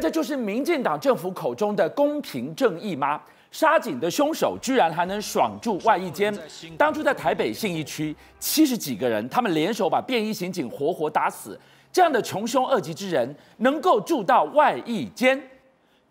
这就是民进党政府口中的公平正义吗？杀警的凶手居然还能爽住外役监？当初在台北信义区，七十几个人，他们联手把便衣刑警活活打死，这样的穷凶恶极之人，能够住到外役监？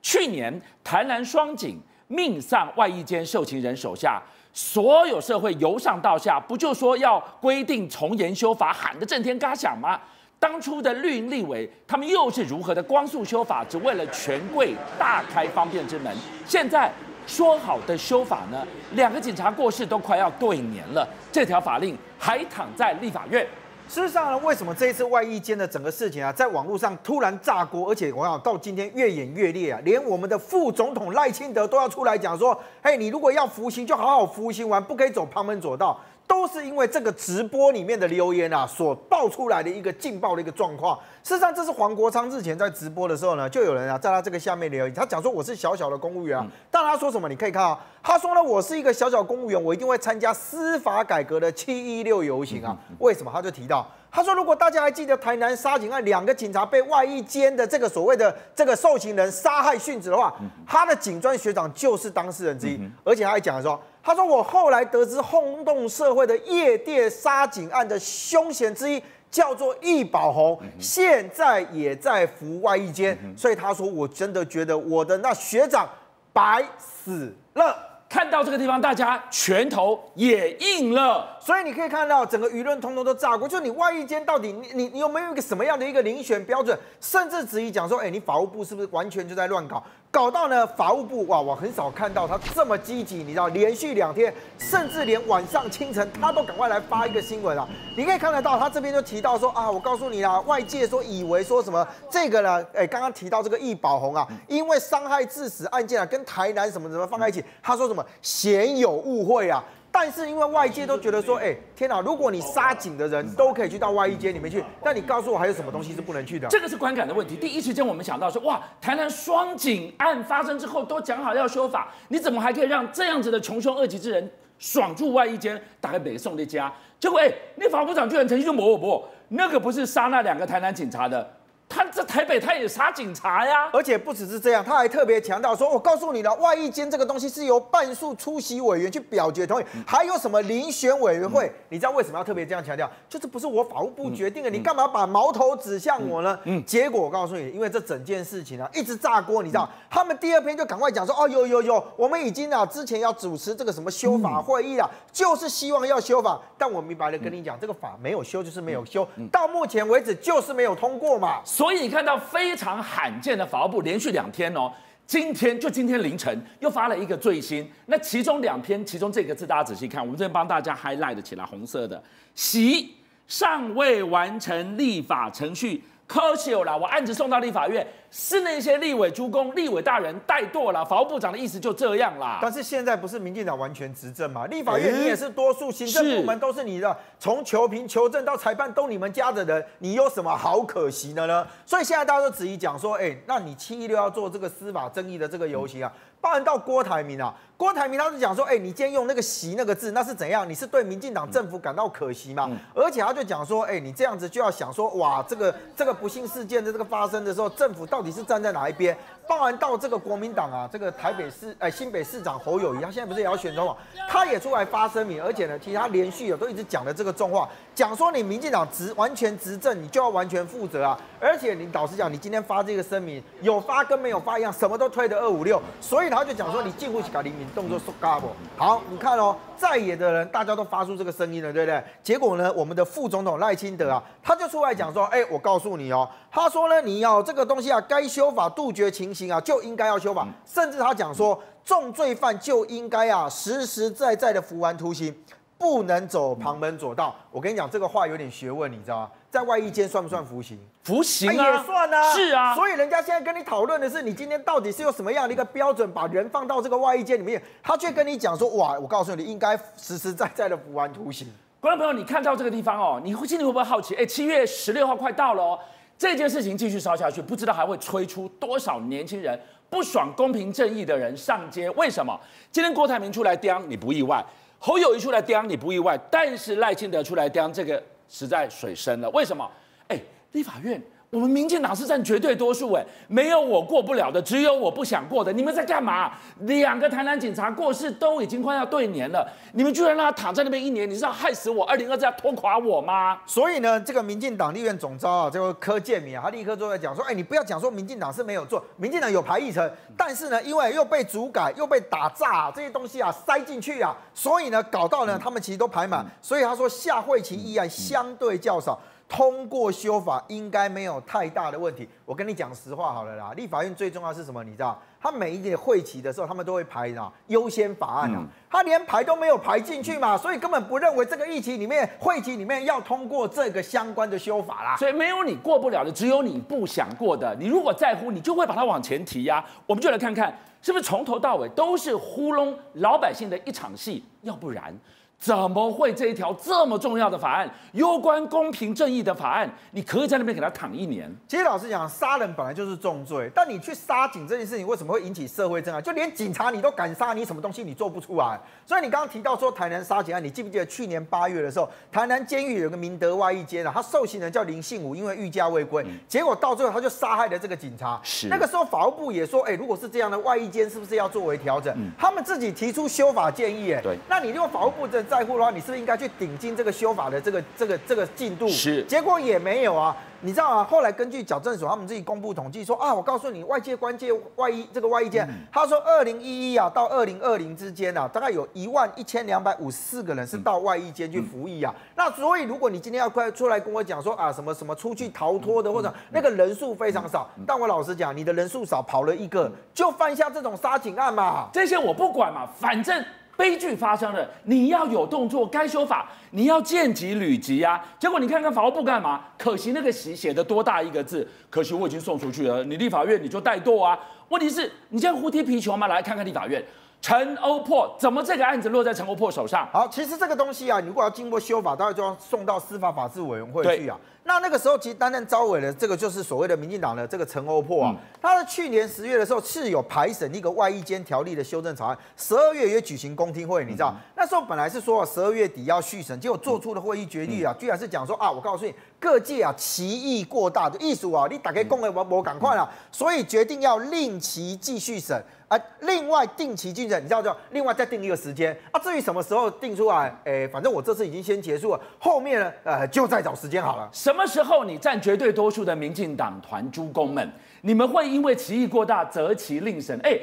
去年台南双警命丧外役监受刑人手下，所有社会由上到下，不就说要规定从严修法，喊得震天嘎响吗？当初的绿营立委，他们又是如何的光速修法，只为了权贵大开方便之门？现在。说好的修法呢？两个警察过世都快要对年了，这条法令还躺在立法院。事实上呢，为什么这一次外役间的整个事情啊，在网络上突然炸锅，而且我想到今天越演越烈啊，连我们的副总统赖清德都要出来讲说：“嘿，你如果要服刑，就好好服刑完，不可以走旁门左道。”都是因为这个直播里面的留言啊，所爆出来的一个劲爆的一个状况。事实上，这是黄国昌日前在直播的时候呢，就有人啊在他这个下面留言，他讲说我是小小的公务员啊。但他说什么？你可以看啊，他说呢，我是一个小小公务员，我一定会参加司法改革的七一六游行啊。为什么？他就提到，他说如果大家还记得台南杀警案，两个警察被外衣间的这个所谓的这个受刑人杀害殉职的话，他的警专学长就是当事人之一，而且他还讲说。他说：“我后来得知轰动社会的夜店杀警案的凶嫌之一叫做易宝红，现在也在服外役监。所以他说，我真的觉得我的那学长白死了。”看到这个地方，大家拳头也硬了。所以你可以看到，整个舆论通通都炸锅。就你外役监到底，你你你有没有一个什么样的一个遴选标准？甚至质疑讲说，哎，你法务部是不是完全就在乱搞？搞到呢，法务部哇，我很少看到他这么积极。你知道，连续两天，甚至连晚上清晨，他都赶快来发一个新闻啊。你可以看得到，他这边就提到说啊，我告诉你啦，外界说以为说什么这个呢？哎，刚刚提到这个易宝红啊，因为伤害致死案件啊，跟台南什么什么放在一起，他说什么鲜有误会啊。但是因为外界都觉得说，哎，天哪！如果你杀警的人都可以去到外衣间里面去，那你告诉我还有什么东西是不能去的？这个是观感的问题。第一时间我们想到说，哇，台南双警案发生之后都讲好要修法，你怎么还可以让这样子的穷凶恶极之人爽住外衣间，打开北宋的家？结果哎，那法务部长居然曾经就抹我不，那个不是杀那两个台南警察的。他在台北，他也杀警察呀，而且不只是这样，他还特别强调说：“我告诉你了，外役监这个东西是由半数出席委员去表决同意，还有什么遴选委员会？你知道为什么要特别这样强调？就是不是我法务部决定的，你干嘛把矛头指向我呢？嗯，结果我告诉你，因为这整件事情啊一直炸锅，你知道，他们第二篇就赶快讲说：哦，有有有，我们已经啊之前要主持这个什么修法会议了，就是希望要修法，但我明白了跟你讲，这个法没有修就是没有修，到目前为止就是没有通过嘛。”所以你看到非常罕见的法务部连续两天哦，今天就今天凌晨又发了一个最新，那其中两篇，其中这个字大家仔细看，我们这边帮大家 highlight 起来，红色的，习尚未完成立法程序。可惜了，我案子送到立法院，是那些立委诸公、立委大人怠惰了。法务部长的意思就这样啦。但是现在不是民进党完全执政嘛？立法院你也是多数，行政部门都是你的，从求评、求证到裁判都你们家的人，你有什么好可惜的呢？所以现在大家都质疑讲说，哎，那你七一六要做这个司法争议的这个游行啊？包含到郭台铭啊，郭台铭他是讲说，哎，你今天用那个“习”那个字，那是怎样？你是对民进党政府感到可惜吗？而且他就讲说，哎，你这样子就要想说，哇，这个这个不幸事件的这个发生的时候，政府到底是站在哪一边？包含到这个国民党啊，这个台北市哎新北市长侯友谊，他现在不是也要选总统，他也出来发声明，而且呢，其实他连续有都一直讲的这个重话，讲说你民进党执完全执政，你就要完全负责啊。而且你老实讲，你今天发这个声明，有发跟没有发一样，什么都推的二五六，所以。他就讲说，你近乎去搞黎明动作说嘎不好，你看哦，在野的人大家都发出这个声音了，对不对？结果呢，我们的副总统赖清德啊，他就出来讲说，哎，我告诉你哦，他说呢，你要这个东西啊，该修法杜绝情形啊，就应该要修法，甚至他讲说，重罪犯就应该啊，实实在在的服完徒刑。不能走旁门左道。我跟你讲，这个话有点学问，你知道吗？在外衣间算不算服刑？服刑啊，啊，也算啊。是啊。所以人家现在跟你讨论的是，你今天到底是用什么样的一个标准把人放到这个外衣间里面？他却跟你讲说，哇，我告诉你，你应该实实在在的服完徒刑。观众朋友，你看到这个地方哦，你会心里会不会好奇？哎，七月十六号快到了哦，这件事情继续烧下去，不知道还会吹出多少年轻人不爽公平正义的人上街？为什么？今天郭台铭出来刁，你不意外。侯友谊出来刁你不意外，但是赖清德出来刁这个实在水深了。为什么？哎，立法院我们民进党是占绝对多数，哎，没有我过不了的，只有我不想过的。你们在干嘛？两个台南警察过世都已经快要对年了，你们居然让他躺在那边一年，你是要害死我？二零二四要拖垮我吗？所以呢，这个民进党立院总召啊，这个柯建铭啊，他立刻就在讲说，哎，你不要讲说民进党是没有做，民进党有排议程，但是呢，因为又被主改，又被打诈这些东西啊塞进去啊，所以呢，搞到呢，他们其实都排满，所以他说下会期议案相对较少。通过修法应该没有太大的问题。我跟你讲实话好了啦，立法院最重要是什么？你知道，他每一届会期的时候，他们都会排啊优先法案啊，他连排都没有排进去嘛，所以根本不认为这个议题里面会期里面要通过这个相关的修法啦。所以没有你过不了的，只有你不想过的。你如果在乎，你就会把它往前提呀。我们就来看看，是不是从头到尾都是糊弄老百姓的一场戏？要不然。怎么会这一条这么重要的法案，攸关公平正义的法案，你可以在那边给他躺一年？其实老实讲，杀人本来就是重罪，但你去杀警这件事情，为什么会引起社会震撼？就连警察你都敢杀，你什么东西你做不出来？所以你刚刚提到说台南杀警案，你记不记得去年八月的时候，台南监狱有个明德外役监啊，他受刑人叫林信武，因为欲嫁未归，嗯、结果到最后他就杀害了这个警察。是那个时候法务部也说，哎，如果是这样的外役监，是不是要作为调整？嗯、他们自己提出修法建议，哎，对，那你如果法务部真的在乎的话，你是不是应该去顶进这个修法的这个这个这个进度？是，结果也没有啊。你知道啊？后来根据矫正所他们自己公布统计说啊，我告诉你，外界关键外役这个外役监，他说二零一一啊到二零二零之间啊，大概有一万一千两百五十四个人是到外役监去服役啊。那所以如果你今天要快出来跟我讲说啊什么什么出去逃脱的或者那个人数非常少，但我老实讲，你的人数少跑了一个，就犯下这种杀警案嘛？这些我不管嘛，反正。悲剧发生了，你要有动作，该修法，你要见急履急啊。结果你看看法务部干嘛？可惜那个习写的多大一个字，可惜我已经送出去了。你立法院你就怠惰啊？问题是，你这样胡踢皮球吗？来看看立法院，陈欧珀怎么这个案子落在陈欧珀手上？好，其实这个东西啊，你如果要经过修法，大概就要送到司法法制委员会去啊。那那个时候，其实担任招委的这个就是所谓的民进党的这个陈欧珀啊，他在去年十月的时候是有排审一个外役监条例的修正草案，十二月也举行公听会，你知道，那时候本来是说十二月底要续审，结果做出的会议决议啊，居然是讲说啊，我告诉你，各界啊歧义过大的艺术啊，你打开公会我我赶快了，所以决定要令其继续审。啊，另外定期进审，你知道就另外再定一个时间啊。至于什么时候定出来，哎，反正我这次已经先结束了，后面呢，呃，就再找时间好了。什么时候你占绝对多数的民进党团诸公们，你们会因为歧义过大择其令神？哎。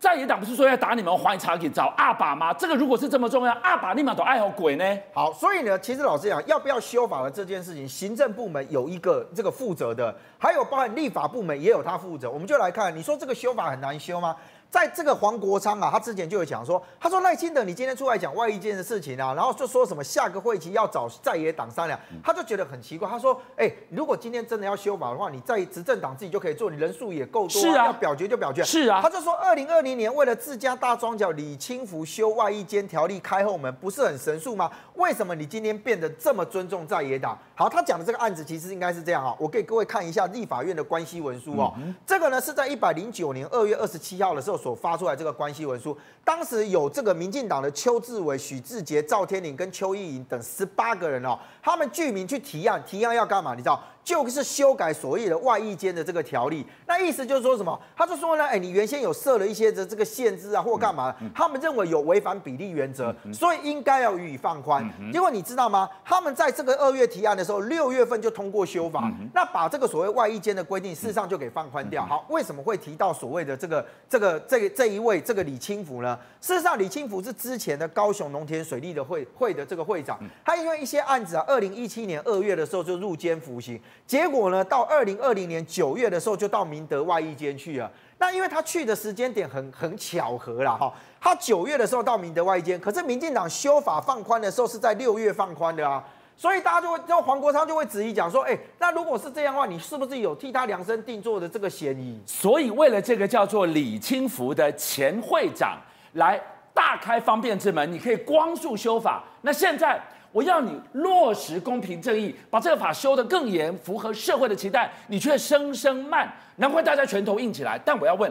在野党不是说要打你们，还查给找阿爸吗？这个如果是这么重要，阿爸立马都爱好鬼呢。好，所以呢，其实老实讲，要不要修法的这件事情，行政部门有一个这个负责的，还有包含立法部门也有他负责。我们就来看，你说这个修法很难修吗？在这个黄国昌啊，他之前就有讲说，他说赖清德，你今天出来讲外一件的事情啊，然后就说什么下个会期要找在野党商量，他就觉得很奇怪。他说，哎，如果今天真的要修法的话，你在执政党自己就可以做，你人数也够多，啊，要表决就表决。是啊，他就说，二零二零年为了自家大庄脚李清福修外一间条例开后门，不是很神速吗？为什么你今天变得这么尊重在野党？好，他讲的这个案子其实应该是这样啊，我给各位看一下立法院的关系文书哦，这个呢是在一百零九年二月二十七号的时候。所发出来这个关系文书，当时有这个民进党的邱志伟、许志杰、赵天麟跟邱意莹等十八个人哦，他们具名去提案，提案要干嘛？你知道？就是修改所谓的外役间的这个条例，那意思就是说什么？他就说呢，哎，你原先有设了一些的这个限制啊，或干嘛？他们认为有违反比例原则，所以应该要予以放宽。结果你知道吗？他们在这个二月提案的时候，六月份就通过修法，那把这个所谓外役间的规定，事实上就给放宽掉。好，为什么会提到所谓的这个这个这个这一位这个李清福呢？事实上，李清福是之前的高雄农田水利的会会的这个会长，他因为一些案子啊，二零一七年二月的时候就入监服刑。结果呢，到二零二零年九月的时候，就到明德外役监去了。那因为他去的时间点很很巧合啦，哈，他九月的时候到明德外役监，可是民进党修法放宽的时候是在六月放宽的啊，所以大家就会，就黄国昌就会质疑讲说，哎，那如果是这样的话，你是不是有替他量身定做的这个嫌疑？所以为了这个叫做李清福的前会长来大开方便之门，你可以光速修法。那现在。我要你落实公平正义，把这个法修得更严，符合社会的期待，你却生生慢，难怪大家拳头硬起来。但我要问，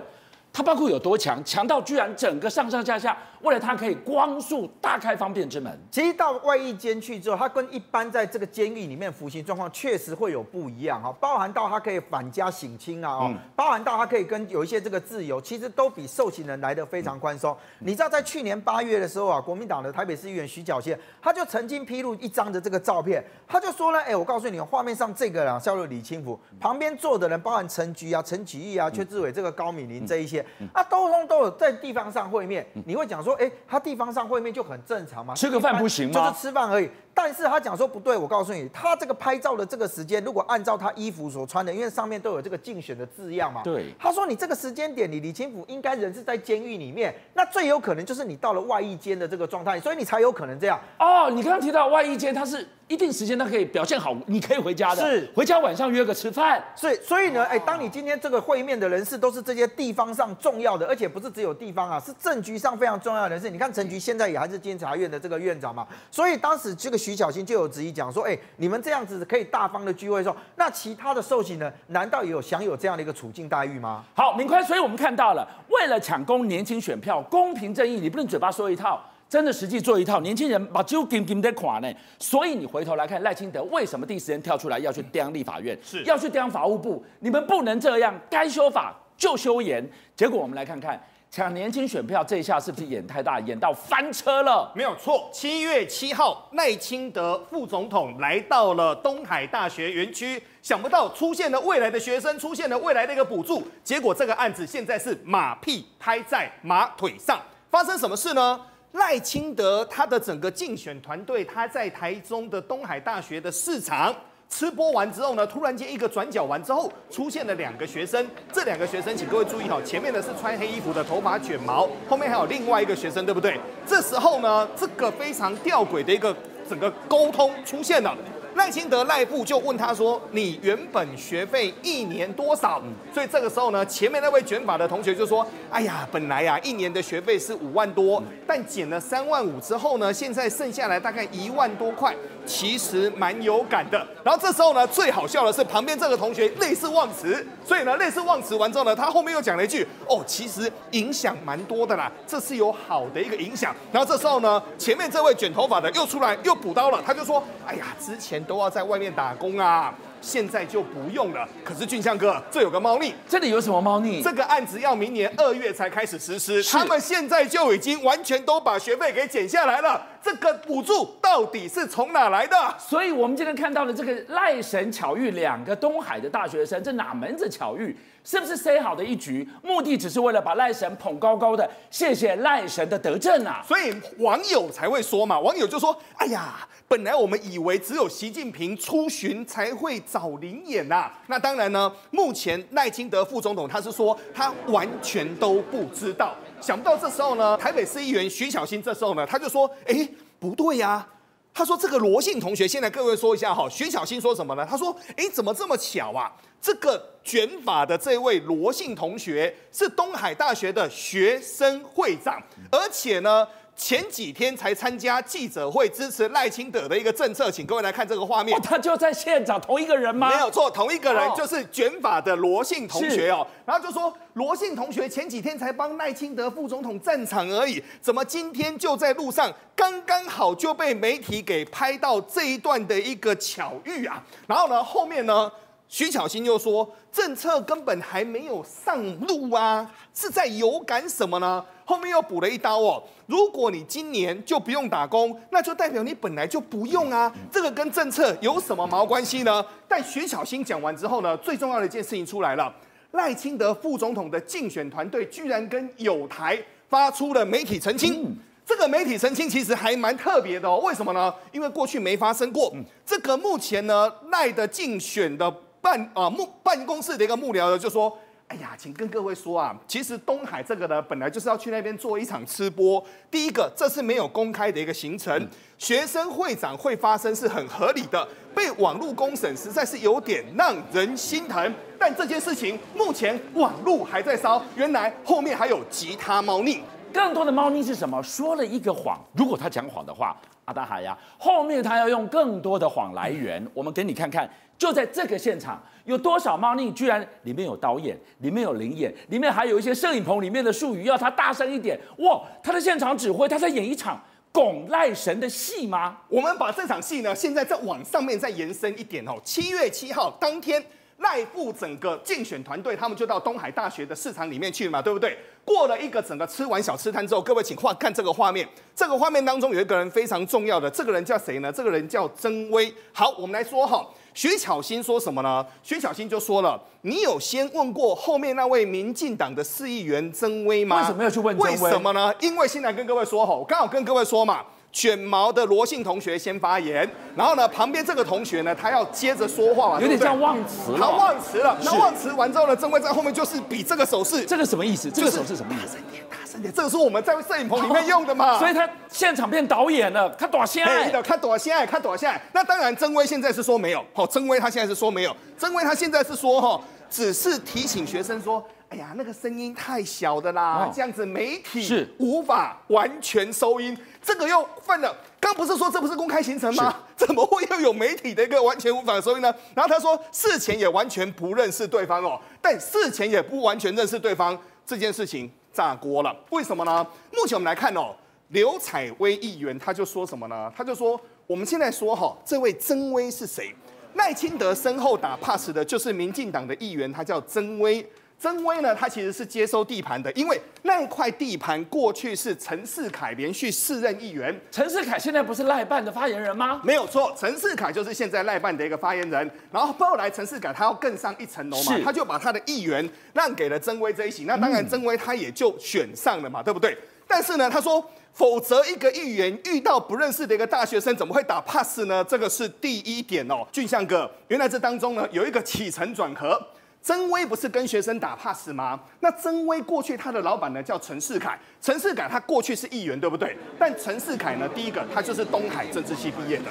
他包括有多强，强到居然整个上上下下为了他可以光速大开方便之门。其实到外役监去之后，他跟一般在这个监狱里面服刑状况确实会有不一样哈，包含到他可以返家省亲啊，哦，包含到他可以跟有一些这个自由，其实都比受刑人来的非常宽松。你知道在去年八月的时候啊，国民党的台北市议员徐巧芯，他就曾经披露一张的这个照片，他就说呢，哎，我告诉你，画面上这个啊，叫做李清福，旁边坐的人包含陈菊啊、陈启义啊、阙志伟这个高敏玲这一些。啊，都通都有在地方上会面，你会讲说，哎、欸，他地方上会面就很正常嘛？吃个饭不行吗？就是吃饭而已。但是他讲说不对，我告诉你，他这个拍照的这个时间，如果按照他衣服所穿的，因为上面都有这个竞选的字样嘛。对。他说你这个时间点，你李清福应该人是在监狱里面，那最有可能就是你到了外役监的这个状态，所以你才有可能这样。哦，你刚刚提到外役监，他是。一定时间他可以表现好，你可以回家的。是，回家晚上约个吃饭。所以，所以呢，哎，当你今天这个会面的人士都是这些地方上重要的，而且不是只有地方啊，是政局上非常重要的人士。你看陈局现在也还是监察院的这个院长嘛，所以当时这个徐巧芯就有质疑讲说，哎，你们这样子可以大方的聚会的时候，那其他的受刑人难道也有享有这样的一个处境待遇吗？好，明宽，所以我们看到了，为了抢攻年轻选票，公平正义，你不能嘴巴说一套。真的实际做一套，年轻人把就紧紧的垮呢。所以你回头来看赖清德为什么第一时间跳出来要去刁立法院，是要去刁法务部？你们不能这样，该修法就修严。结果我们来看看抢年轻选票这一下是不是演太大，演到翻车了？没有错，七月七号赖清德副总统来到了东海大学园区，想不到出现了未来的学生，出现了未来的一个补助。结果这个案子现在是马屁拍在马腿上，发生什么事呢？赖清德他的整个竞选团队，他在台中的东海大学的市场吃播完之后呢，突然间一个转角完之后，出现了两个学生。这两个学生，请各位注意好，前面的是穿黑衣服的，头发卷毛，后面还有另外一个学生，对不对？这时候呢，这个非常吊诡的一个整个沟通出现了。赖清德赖布就问他说：“你原本学费一年多少？”所以这个时候呢，前面那位卷发的同学就说：“哎呀，本来呀，一年的学费是五万多，但减了三万五之后呢，现在剩下来大概一万多块。”其实蛮有感的，然后这时候呢，最好笑的是旁边这个同学类似忘词，所以呢，类似忘词完之后呢，他后面又讲了一句：“哦，其实影响蛮多的啦，这是有好的一个影响。”然后这时候呢，前面这位卷头发的又出来又补刀了，他就说：“哎呀，之前都要在外面打工啊。”现在就不用了。可是俊相哥，这有个猫腻，这里有什么猫腻？这个案子要明年二月才开始实施，他们现在就已经完全都把学费给减下来了。这个补助到底是从哪来的？所以我们今天看到的这个赖神巧遇两个东海的大学生，这哪门子巧遇？是不是塞好的一局？目的只是为了把赖神捧高高的？谢谢赖神的德政啊！所以网友才会说嘛，网友就说：“哎呀，本来我们以为只有习近平出巡才会找临演呐。那当然呢，目前赖清德副总统他是说他完全都不知道。想不到这时候呢，台北市议员徐小新这时候呢，他就说：哎，不对呀、”他说：“这个罗姓同学，现在各位说一下哈，徐小新说什么呢？他说：诶，怎么这么巧啊？这个卷发的这位罗姓同学是东海大学的学生会长，而且呢。”前几天才参加记者会支持赖清德的一个政策，请各位来看这个画面。哦，他就在现场，同一个人吗？没有错，同一个人，就是卷发的罗姓同学哦。然后就说罗姓同学前几天才帮赖清德副总统站场而已，怎么今天就在路上刚刚好就被媒体给拍到这一段的一个巧遇啊？然后呢，后面呢，徐巧芯又说政策根本还没有上路啊，是在有感什么呢？后面又补了一刀哦，如果你今年就不用打工，那就代表你本来就不用啊，这个跟政策有什么毛关系呢？但徐小新讲完之后呢，最重要的一件事情出来了，赖清德副总统的竞选团队居然跟友台发出了媒体澄清，这个媒体澄清其实还蛮特别的哦，为什么呢？因为过去没发生过，这个目前呢赖的竞选的办啊幕办公室的一个幕僚呢就说。哎呀，请跟各位说啊，其实东海这个呢，本来就是要去那边做一场吃播。第一个，这是没有公开的一个行程，学生会长会发生是很合理的。被网络公审，实在是有点让人心疼。但这件事情目前网络还在烧，原来后面还有其他猫腻。更多的猫腻是什么？说了一个谎，如果他讲谎的话。阿达海呀，后面他要用更多的谎来源。我们给你看看，就在这个现场，有多少猫腻，居然里面有导演，里面有灵演，里面还有一些摄影棚里面的术语，要他大声一点。哇，他的现场指挥，他在演一场拱赖神的戏吗？我们把这场戏呢，现在再往上面再延伸一点哦。七月七号当天。赖副整个竞选团队，他们就到东海大学的市场里面去嘛，对不对？过了一个整个吃完小吃摊之后，各位请画看这个画面。这个画面当中有一个人非常重要的，这个人叫谁呢？这个人叫曾威。好，我们来说哈，徐巧芯说什么呢？徐巧芯就说了：“你有先问过后面那位民进党的市议员曾威吗？为什么要去问曾威？为什么呢？因为现在跟各位说哈，我刚好跟各位说嘛。”卷毛的罗姓同学先发言，然后呢，旁边这个同学呢，他要接着说话嘛，有点像忘词了。他忘词了，那忘词完之后呢，曾威在后面就是比这个手势，这个什么意思？这个手势什么意思？大声点，大声点，这个是我们在摄影棚里面用的嘛。所以他现场变导演了，他躲下来，他躲下来，他躲下来。那当然，曾威现在是说没有，好，曾威他现在是说没有，曾威他现在是说哈，只是提醒学生说。哎呀，那个声音太小的啦，哦、这样子媒体是无法完全收音。这个又犯了，刚不是说这不是公开行程吗？怎么会又有媒体的一个完全无法收音呢？然后他说事前也完全不认识对方哦，但事前也不完全认识对方，这件事情炸锅了。为什么呢？目前我们来看哦，刘采薇议员他就说什么呢？他就说我们现在说哈，这位曾威是谁？赖清德身后打 pass 的就是民进党的议员，他叫曾威。曾威呢，他其实是接收地盘的，因为那一块地盘过去是陈世凯连续四任议员。陈世凯现在不是赖办的发言人吗？没有错，陈世凯就是现在赖办的一个发言人。然后后来陈世凯他要更上一层楼嘛，他就把他的议员让给了曾威这一席。那当然曾威他也就选上了嘛，对不对？但是呢，他说，否则一个议员遇到不认识的一个大学生，怎么会打 pass 呢？这个是第一点哦。俊相哥，原来这当中呢有一个起承转合。曾威不是跟学生打 pass 吗？那曾威过去他的老板呢叫陈世凯，陈世凯他过去是议员，对不对？但陈世凯呢，第一个他就是东海政治系毕业的，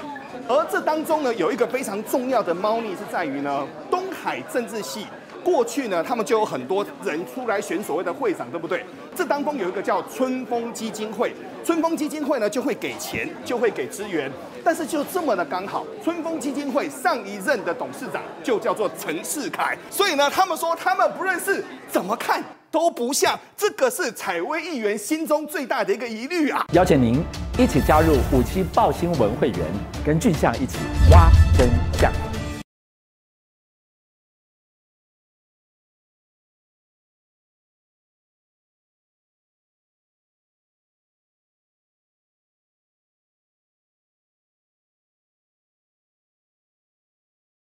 而这当中呢有一个非常重要的猫腻是在于呢，东海政治系过去呢他们就有很多人出来选所谓的会长，对不对？这当中有一个叫春风基金会，春风基金会呢就会给钱，就会给资源。但是就这么的刚好，春风基金会上一任的董事长就叫做陈世凯，所以呢，他们说他们不认识，怎么看都不像。这个是采薇议员心中最大的一个疑虑啊！邀请您一起加入五七爆新闻会员，跟俊相一起挖真相。